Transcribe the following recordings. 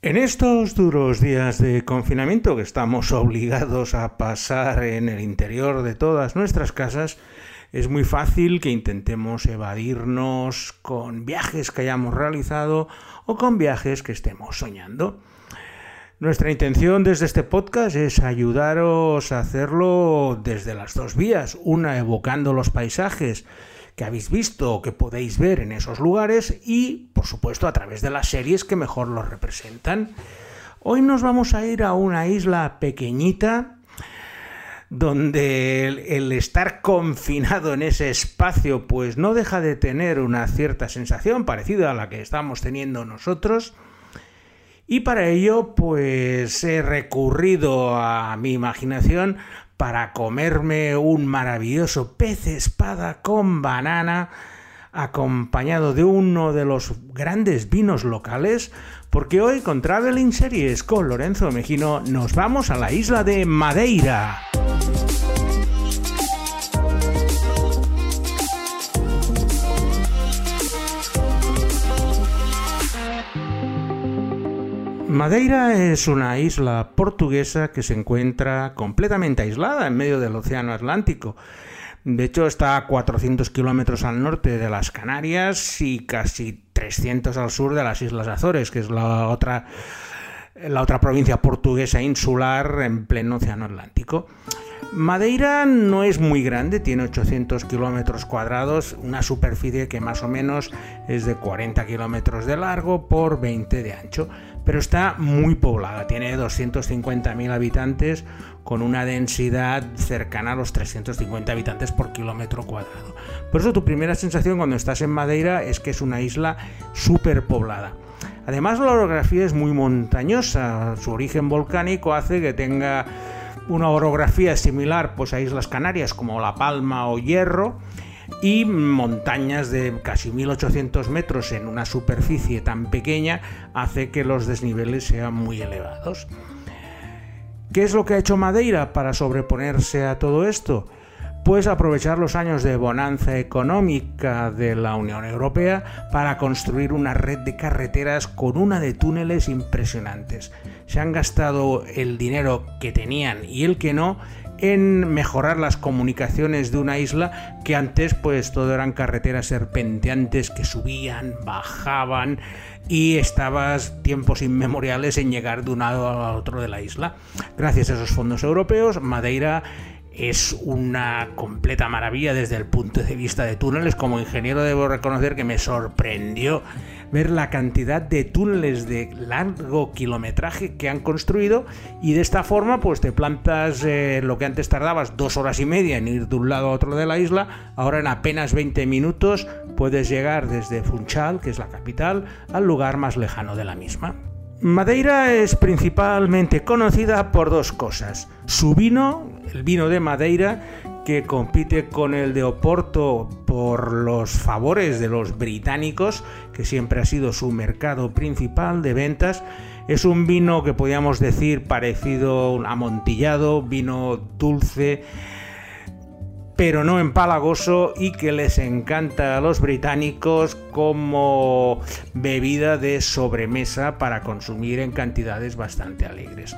En estos duros días de confinamiento que estamos obligados a pasar en el interior de todas nuestras casas, es muy fácil que intentemos evadirnos con viajes que hayamos realizado o con viajes que estemos soñando. Nuestra intención desde este podcast es ayudaros a hacerlo desde las dos vías, una evocando los paisajes que habéis visto o que podéis ver en esos lugares y, por supuesto, a través de las series que mejor los representan. Hoy nos vamos a ir a una isla pequeñita donde el, estar confinado en ese espacio pues no deja de tener una cierta sensación parecida a la que estamos teniendo nosotros. Y para ello pues he recurrido a mi imaginación para comerme un maravilloso pez espada con banana acompañado de uno de los grandes vinos locales, porque hoy con Traveling Series con Lorenzo Mejino nos vamos a la isla de Madeira. Madeira es una isla portuguesa que se encuentra completamente aislada en medio del Océano Atlántico. De hecho, está a 400 kilómetros al norte de las Canarias y casi 300 al sur de las Islas Azores, que es la otra, la otra provincia portuguesa insular en pleno Océano Atlántico. Madeira no es muy grande, tiene 800 kilómetros cuadrados, una superficie que más o menos es de 40 kilómetros de largo por 20 de ancho, pero está muy poblada, tiene 250.000 habitantes con una densidad cercana a los 350 habitantes por kilómetro cuadrado. Por eso tu primera sensación cuando estás en Madeira es que es una isla súper poblada. Además la orografía es muy montañosa, su origen volcánico hace que tenga una orografía similar pues, a Islas Canarias como La Palma o Hierro y montañas de casi 1800 metros en una superficie tan pequeña hace que los desniveles sean muy elevados. ¿Qué es lo que ha hecho Madeira para sobreponerse a todo esto? Pues aprovechar los años de bonanza económica de la Unión Europea para construir una red de carreteras con una de túneles impresionantes. Se han gastado el dinero que tenían y el que no en mejorar las comunicaciones de una isla que antes pues todo eran carreteras serpenteantes que subían, bajaban y estabas tiempos inmemoriales en llegar de un lado a otro de la isla. Gracias a esos fondos europeos, Madeira es una completa maravilla desde el punto de vista de túneles. Como ingeniero debo reconocer que me sorprendió ver la cantidad de túneles de largo kilometraje que han construido y de esta forma pues te plantas eh, lo que antes tardabas dos horas y media en ir de un lado a otro de la isla, ahora en apenas 20 minutos puedes llegar desde Funchal, que es la capital, al lugar más lejano de la misma. Madeira es principalmente conocida por dos cosas. Su vino, el vino de Madeira, que compite con el de Oporto por los favores de los británicos, que siempre ha sido su mercado principal de ventas. Es un vino que podríamos decir parecido a amontillado, vino dulce, pero no empalagoso y que les encanta a los británicos como bebida de sobremesa para consumir en cantidades bastante alegres.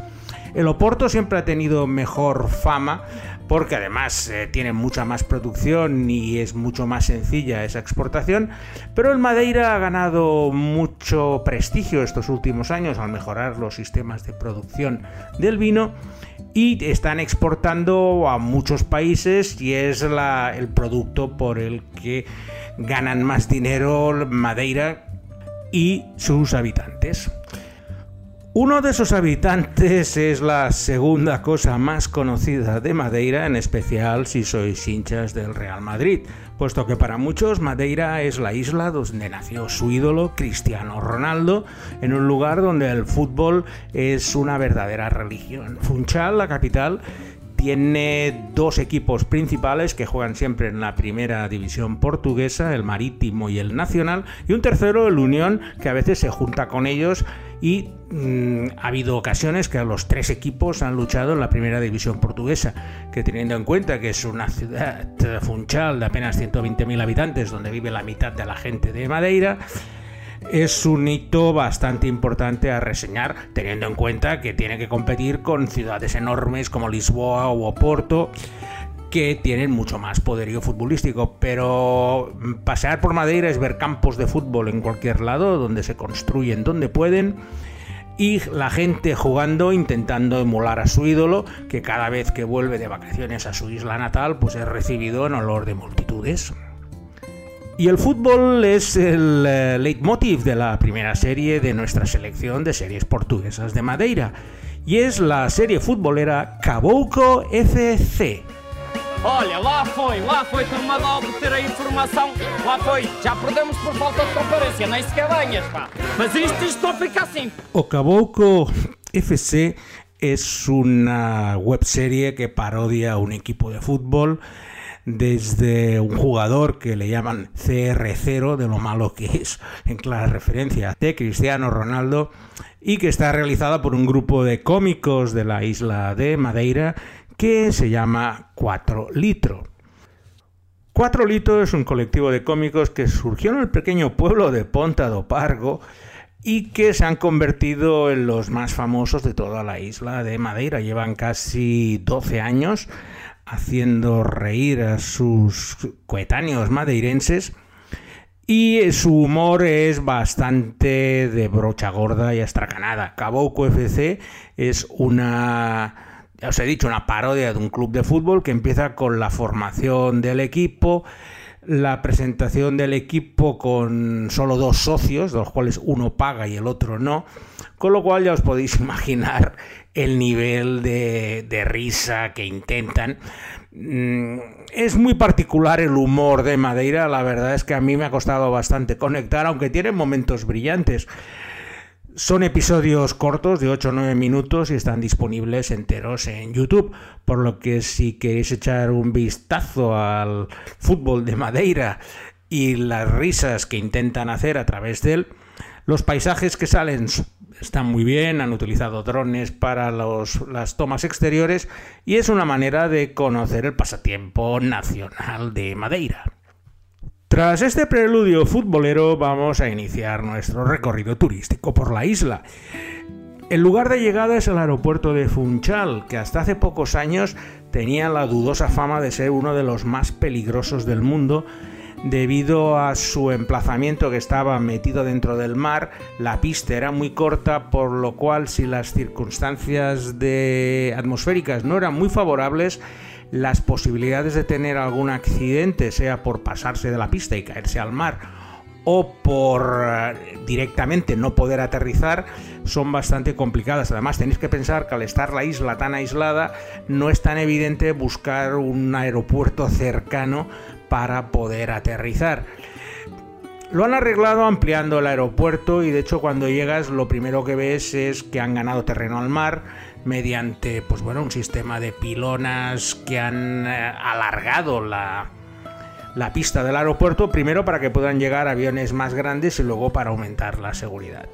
El Oporto siempre ha tenido mejor fama porque además eh, tiene mucha más producción y es mucho más sencilla esa exportación, pero el Madeira ha ganado mucho prestigio estos últimos años al mejorar los sistemas de producción del vino y están exportando a muchos países y es el producto por el que ganan más dinero Madeira y sus habitantes. Uno de sus habitantes es la segunda cosa más conocida de Madeira, en especial si sois hinchas del Real Madrid, puesto que para muchos Madeira es la isla donde nació su ídolo Cristiano Ronaldo, en un lugar donde el fútbol es una verdadera religión. Funchal, la capital, tiene dos equipos principales que juegan siempre en la primera división portuguesa, el Marítimo y el Nacional, y un tercero, el Unión, que a veces se junta con ellos y mm, ha habido ocasiones que los tres equipos han luchado en la primera división portuguesa, que teniendo en cuenta que es una ciudad funchal de apenas 120.000 habitantes, donde vive la mitad de la gente de Madeira, es un hito bastante importante a reseñar, teniendo en cuenta que tiene que competir con ciudades enormes como Lisboa o Oporto que tienen mucho más poderío futbolístico, pero pasear por Madeira es ver campos de fútbol en cualquier lado, donde se construyen donde pueden, y la gente jugando intentando emular a su ídolo, que cada vez que vuelve de vacaciones a su isla natal, pues es recibido en olor de multitudes. Y el fútbol es el eh, leitmotiv de la primera serie de nuestra selección de series portuguesas de Madeira, y es la serie futbolera Cabouco FC. Olha, lá foi, lá foi turma de obter a informação. Lá foi, já perdemos por falta de transparência, nem sequer ganhas, pá. Mas isto, isto fica assim. O Cabouco FC es una webserie que parodia a un equipo de fútbol desde un jugador que le llaman CR0, de lo malo que es, en clara referencia de Cristiano Ronaldo, y que está realizada por un grupo de cómicos de la isla de Madeira que se llama 4 Litro. 4 Litro es un colectivo de cómicos que surgió en el pequeño pueblo de Ponta do Pargo y que se han convertido en los más famosos de toda la isla de Madeira. Llevan casi 12 años haciendo reír a sus coetáneos madeirenses y su humor es bastante de brocha gorda y astracanada. Cabouco FC es una, ya os he dicho, una parodia de un club de fútbol que empieza con la formación del equipo, la presentación del equipo con solo dos socios, de los cuales uno paga y el otro no, con lo cual ya os podéis imaginar el nivel de, risa que intentan. Mm, es muy particular el humor de Madeira, la verdad es que a mí me ha costado bastante conectar, aunque tiene momentos brillantes. Son episodios cortos de 8 o 9 minutos y están disponibles enteros en YouTube, por lo que si queréis echar un vistazo al fútbol de Madeira y las risas que intentan hacer a través de él, los paisajes que salen están muy bien, han utilizado drones para las tomas exteriores y es una manera de conocer el pasatiempo nacional de Madeira. Tras este preludio futbolero vamos a iniciar nuestro recorrido turístico por la isla. El lugar de llegada es el aeropuerto de Funchal, que hasta hace pocos años tenía la dudosa fama de ser uno de los más peligrosos del mundo debido a su emplazamiento que estaba metido dentro del mar, la pista era muy corta, por lo cual si las circunstancias de atmosféricas no eran muy favorables, las posibilidades de tener algún accidente, sea por pasarse de la pista y caerse al mar, o por eh, directamente no poder aterrizar son bastante complicadas. Además, tenéis que pensar que al estar la isla tan aislada, no es tan evidente buscar un aeropuerto cercano para poder aterrizar. Lo han arreglado ampliando el aeropuerto y de hecho cuando llegas lo primero que ves es que han ganado terreno al mar mediante pues bueno, un sistema de pilonas que han eh, alargado la, la pista del aeropuerto, primero para que puedan llegar aviones más grandes y luego para aumentar la seguridad.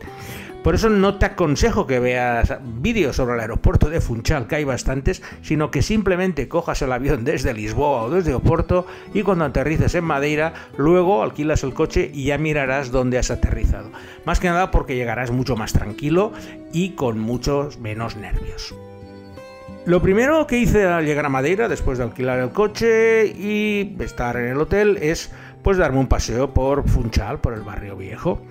Por eso no te aconsejo que veas vídeos sobre el aeropuerto de Funchal, que hay bastantes, sino que simplemente cojas el avión desde Lisboa o desde Oporto y cuando aterrices en Madeira, luego alquilas el coche y ya mirarás dónde has aterrizado. Más que nada porque llegarás mucho más tranquilo y con muchos menos nervios. Lo primero que hice al llegar a Madeira, después de alquilar el coche y estar en el hotel, es pues darme un paseo por Funchal, por el barrio viejo.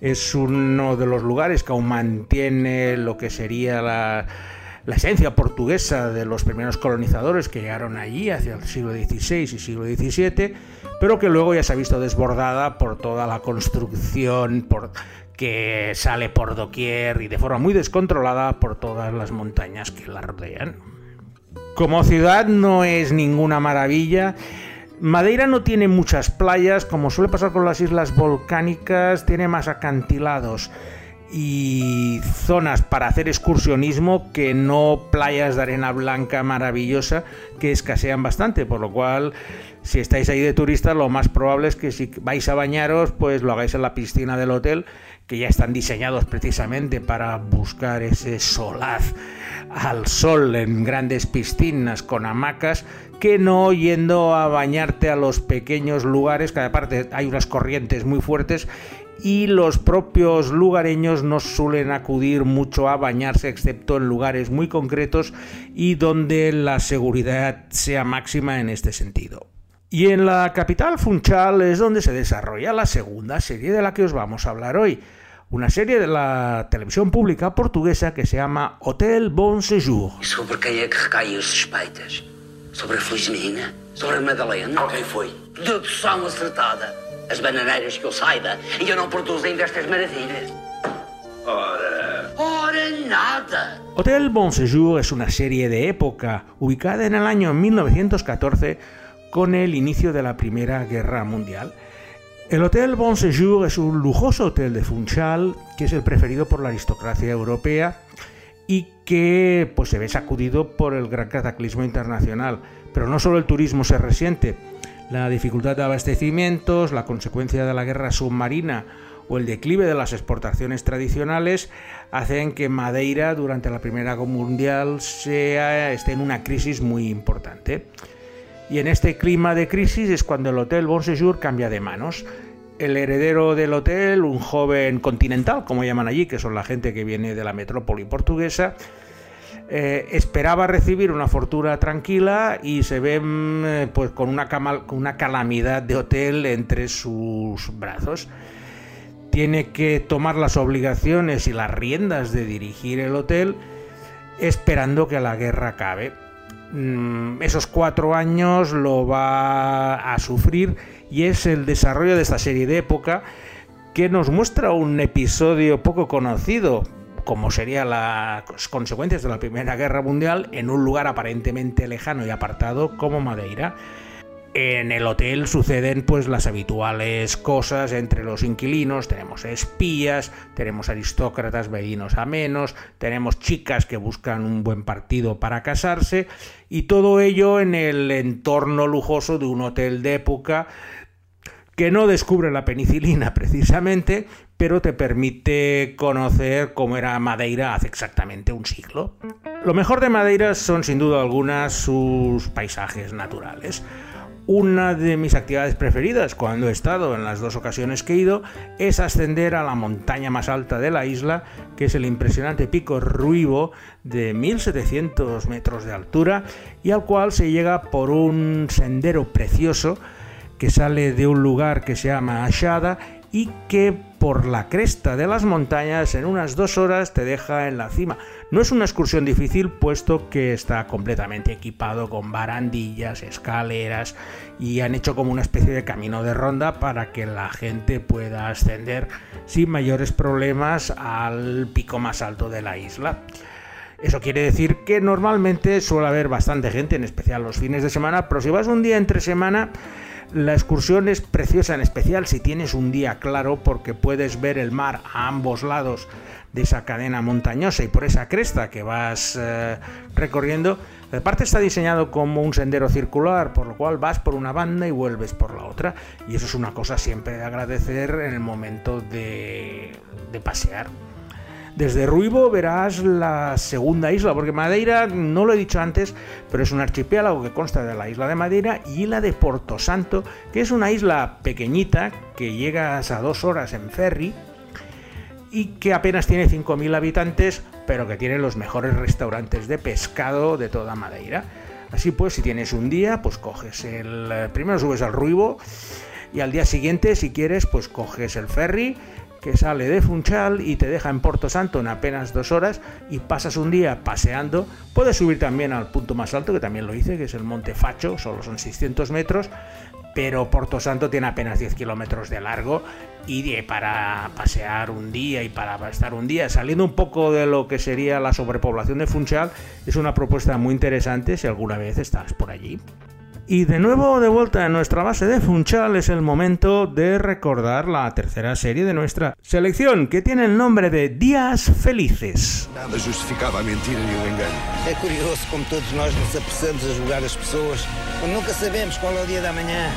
Es uno de los lugares que aún mantiene lo que sería la, esencia portuguesa de los primeros colonizadores que llegaron allí hacia el siglo XVI y siglo XVII, pero que luego ya se ha visto desbordada por toda la construcción por, que sale por doquier y de forma muy descontrolada por todas las montañas que la rodean. Como ciudad no es ninguna maravilla, Madeira no tiene muchas playas, como suele pasar con las islas volcánicas, tiene más acantilados y zonas para hacer excursionismo que no playas de arena blanca maravillosa que escasean bastante, por lo cual si estáis ahí de turistas lo más probable es que si vais a bañaros pues lo hagáis en la piscina del hotel que ya están diseñados precisamente para buscar ese solaz al sol en grandes piscinas con hamacas que no yendo a bañarte a los pequeños lugares, que aparte hay unas corrientes muy fuertes y los propios lugareños no suelen acudir mucho a bañarse excepto en lugares muy concretos y donde la seguridad sea máxima en este sentido. Y en la capital Funchal es donde se desarrolla la segunda serie de la que os vamos a hablar hoy, una serie de la televisión pública portuguesa que se llama Hotel Bon Séjour. E sobre quem é que recaem as suspeitas? Sobre a Felizmina? Sobre a Madalena? Quem foi? Dedução acertada. As bananeiras que eu saiba ainda não produzem destas maravilhas. Ora. Ora, nada! Hotel Bon Séjour es una serie de época ubicada en el año 1914 con el inicio de la Primera Guerra Mundial. El Hotel Bon Séjour es un lujoso hotel de Funchal que es el preferido por la aristocracia europea y que pues, se ve sacudido por el gran cataclismo internacional. Pero no solo el turismo se resiente, la dificultad de abastecimientos, la consecuencia de la guerra submarina o el declive de las exportaciones tradicionales hacen que Madeira durante la Primera Guerra Mundial sea, esté en una crisis muy importante. Y en este clima de crisis es cuando el Hotel Bon Séjour cambia de manos. El heredero del hotel, un joven continental, como llaman allí, que son la gente que viene de la metrópoli portuguesa, eh, esperaba recibir una fortuna tranquila y se ve mm, eh, pues, una, cama- con una calamidad de hotel entre sus brazos. Tiene que tomar las obligaciones y las riendas de dirigir el hotel esperando que la guerra acabe. Mm, esos cuatro años lo va a sufrir y es el desarrollo de esta serie de época que nos muestra un episodio poco conocido, como serían las consecuencias de la Primera Guerra Mundial, en un lugar aparentemente lejano y apartado como Madeira. En el hotel suceden pues las habituales cosas entre los inquilinos, tenemos espías, tenemos aristócratas vecinos amenos, tenemos chicas que buscan un buen partido para casarse y todo ello en el entorno lujoso de un hotel de época que no descubre la penicilina precisamente, pero te permite conocer cómo era Madeira hace exactamente un siglo. Lo mejor de Madeira son sin duda algunas sus paisajes naturales. Una de mis actividades preferidas cuando he estado en las dos ocasiones que he ido es ascender a la montaña más alta de la isla, que es el impresionante pico Ruivo de 1700 metros de altura y al cual se llega por un sendero precioso que sale de un lugar que se llama Ashada y que por la cresta de las montañas en unas dos horas te deja en la cima. No es una excursión difícil puesto que está completamente equipado con barandillas, escaleras y han hecho como una especie de camino de ronda para que la gente pueda ascender sin mayores problemas al pico más alto de la isla. Eso quiere decir que normalmente suele haber bastante gente, en especial los fines de semana, pero si vas un día entre semana, la excursión es preciosa, en especial si tienes un día claro, porque puedes ver el mar a ambos lados de esa cadena montañosa y por esa cresta que vas eh, recorriendo. La parte está diseñado como un sendero circular, por lo cual vas por una banda y vuelves por la otra. Y eso es una cosa siempre de agradecer en el momento de, de pasear. Desde Ruivo verás la segunda isla, porque Madeira, no lo he dicho antes, pero es un archipiélago que consta de la isla de Madeira y la de Porto Santo, que es una isla pequeñita que llegas a dos horas en ferry y que apenas tiene 5.000 habitantes, pero que tiene los mejores restaurantes de pescado de toda Madeira. Así pues, si tienes un día, pues coges el... Primero subes al Ruivo y al día siguiente, si quieres, pues coges el ferry que sale de Funchal y te deja en Porto Santo en apenas dos horas y pasas un día paseando. Puedes subir también al punto más alto, que también lo hice, que es el Monte Facho, solo son 600 metros, pero Porto Santo tiene apenas 10 kilómetros de largo y para pasear un día y para estar un día, saliendo un poco de lo que sería la sobrepoblación de Funchal, es una propuesta muy interesante si alguna vez estás por allí. Y de nuevo, de vuelta a nuestra base de Funchal, es el momento de recordar la tercera serie de nuestra selección, que tiene el nombre de Días Felices. Nada justificava a mentira e o engano. É curioso como todos nós nos apressamos a julgar as pessoas quando nunca sabemos qual é o dia da manhã.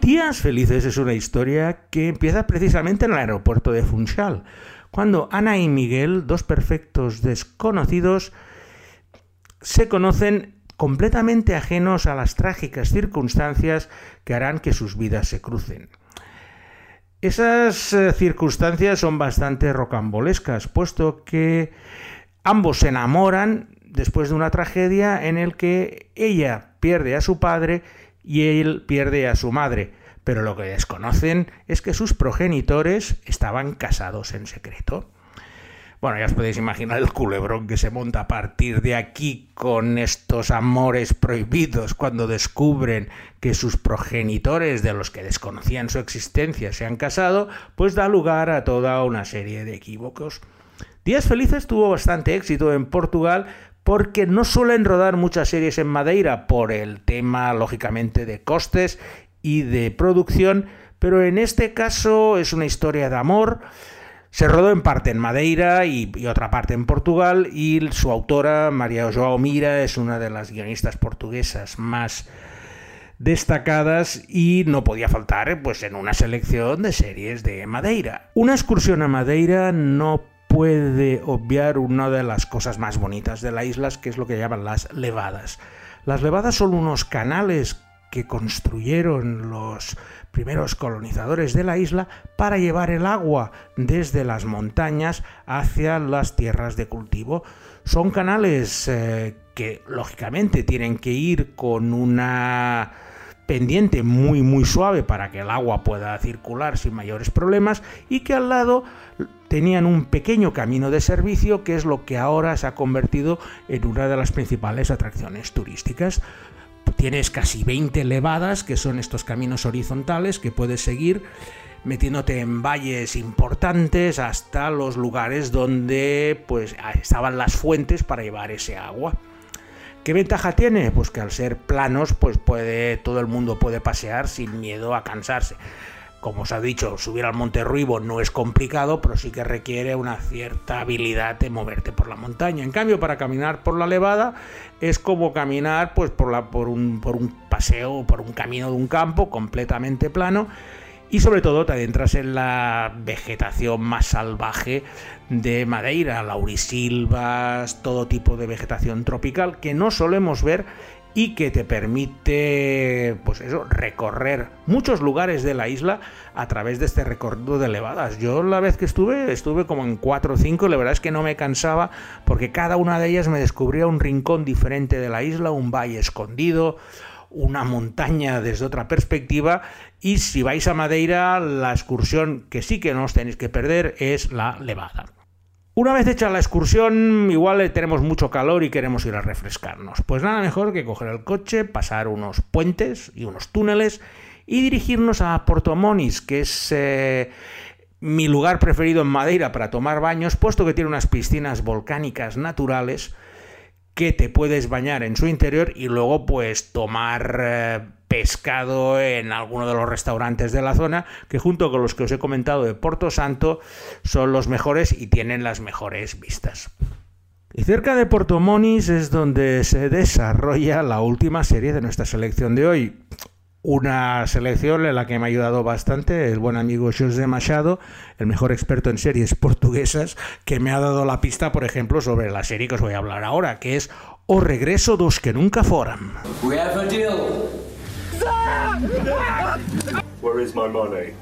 Días Felices es una historia que empieza precisamente en el aeropuerto de Funchal, cuando Ana y Miguel, dos perfectos desconocidos, se conocen completamente ajenos a las trágicas circunstancias que harán que sus vidas se crucen. Esas eh, circunstancias son bastante rocambolescas, puesto que ambos se enamoran después de una tragedia en el que ella pierde a su padre y él pierde a su madre. Pero lo que desconocen es que sus progenitores estaban casados en secreto. Bueno, ya os podéis imaginar el culebrón que se monta a partir de aquí con estos amores prohibidos cuando descubren que sus progenitores, de los que desconocían su existencia, se han casado, pues da lugar a toda una serie de equívocos. Días Felices tuvo bastante éxito en Portugal porque no suelen rodar muchas series en Madeira por el tema, lógicamente, de costes y de producción, pero en este caso es una historia de amor. Se rodó en parte en Madeira y, otra parte en Portugal y su autora, María Joao Mira, es una de las guionistas portuguesas más destacadas y no podía faltar pues en una selección de series de Madeira. Una excursión a Madeira no puede obviar una de las cosas más bonitas de la isla, que es lo que llaman las levadas. Las levadas son unos canales que construyeron los primeros colonizadores de la isla para llevar el agua desde las montañas hacia las tierras de cultivo. Son canales eh, que lógicamente tienen que ir con una pendiente muy muy suave para que el agua pueda circular sin mayores problemas y que al lado tenían un pequeño camino de servicio que es lo que ahora se ha convertido en una de las principales atracciones turísticas. Tienes casi 20 levadas, que son estos caminos horizontales que puedes seguir metiéndote en valles importantes hasta los lugares donde pues estaban las fuentes para llevar ese agua. ¿Qué ventaja tiene? Pues que al ser planos, pues puede, todo el mundo puede pasear sin miedo a cansarse. Como os ha dicho, subir al Monte Ruibo no es complicado, pero sí que requiere una cierta habilidad de moverte por la montaña. En cambio, para caminar por la levada es como caminar pues, por, un, por un paseo, por un camino de un campo completamente plano y sobre todo te adentras en la vegetación más salvaje de Madeira, laurisilvas, todo tipo de vegetación tropical que no solemos ver y que te permite pues eso, recorrer muchos lugares de la isla a través de este recorrido de elevadas. Yo la vez que estuve, estuve como en 4 o 5, la verdad es que no me cansaba porque cada una de ellas me descubría un rincón diferente de la isla, un valle escondido, una montaña desde otra perspectiva y si vais a Madeira la excursión que sí que no os tenéis que perder es la levada. Una vez hecha la excursión, igual tenemos mucho calor y queremos ir a refrescarnos. Pues nada mejor que coger el coche, pasar unos puentes y unos túneles y dirigirnos a Porto Monis, que es eh, mi lugar preferido en Madeira para tomar baños, puesto que tiene unas piscinas volcánicas naturales que te puedes bañar en su interior y luego pues tomar eh, pescado en alguno de los restaurantes de la zona que junto con los que os he comentado de Porto Santo son los mejores y tienen las mejores vistas. Y cerca de Porto Monis es donde se desarrolla la última serie de nuestra selección de hoy. Una selección en la que me ha ayudado bastante el buen amigo José Machado, el mejor experto en series portuguesas, que me ha dado la pista, por ejemplo, sobre la serie que os voy a hablar ahora, que es O Regreso dos que nunca foran. We have a deal. Where is my money?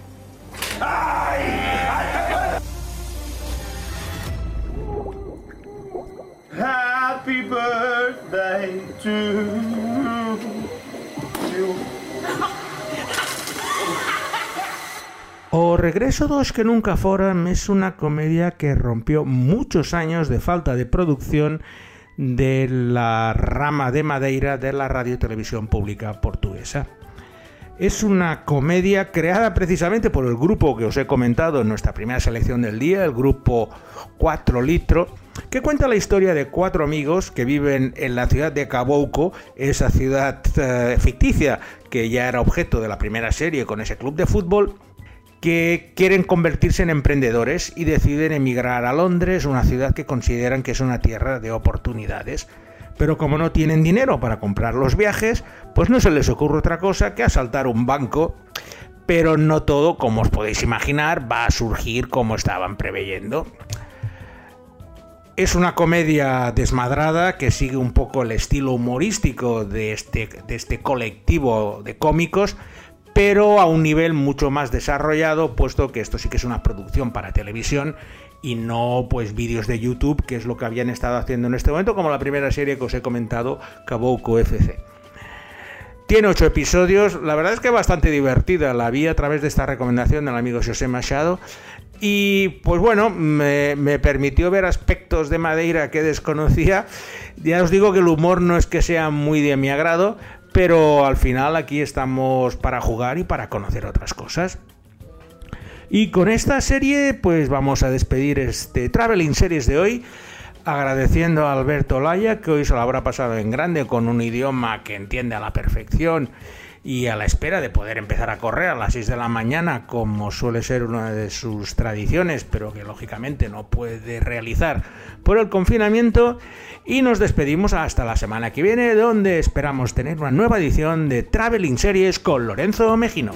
Happy birthday to. O Regreso dos que nunca foran es una comedia que rompió muchos años de falta de producción de la rama de Madeira de la radio y televisión pública portuguesa. Es una comedia creada precisamente por el grupo que os he comentado en nuestra primera selección del día, el grupo 4 Litro, que cuenta la historia de cuatro amigos que viven en la ciudad de Cabouco, esa ciudad eh, ficticia que ya era objeto de la primera serie con ese club de fútbol, que quieren convertirse en emprendedores y deciden emigrar a Londres, una ciudad que consideran que es una tierra de oportunidades pero como no tienen dinero para comprar los viajes, pues no se les ocurre otra cosa que asaltar un banco. Pero no todo, como os podéis imaginar, va a surgir como estaban preveyendo. Es una comedia desmadrada que sigue un poco el estilo humorístico de este, de este colectivo de cómicos, pero a un nivel mucho más desarrollado, puesto que esto sí que es una producción para televisión y no pues vídeos de YouTube, que es lo que habían estado haciendo en este momento, como la primera serie que os he comentado, Cabouco FC. Tiene ocho episodios, la verdad es que bastante divertida, la vi a través de esta recomendación del amigo José Machado y pues bueno, me, me, permitió ver aspectos de Madeira que desconocía. Ya os digo que el humor no es que sea muy de mi agrado, pero al final aquí estamos para jugar y para conocer otras cosas. Y con esta serie pues vamos a despedir este Traveling Series de hoy agradeciendo a Alberto Laya que hoy se lo habrá pasado en grande con un idioma que entiende a la perfección y a la espera de poder empezar a correr a las 6 de la mañana como suele ser una de sus tradiciones pero que lógicamente no puede realizar por el confinamiento y nos despedimos hasta la semana que viene donde esperamos tener una nueva edición de Traveling Series con Lorenzo Mejino.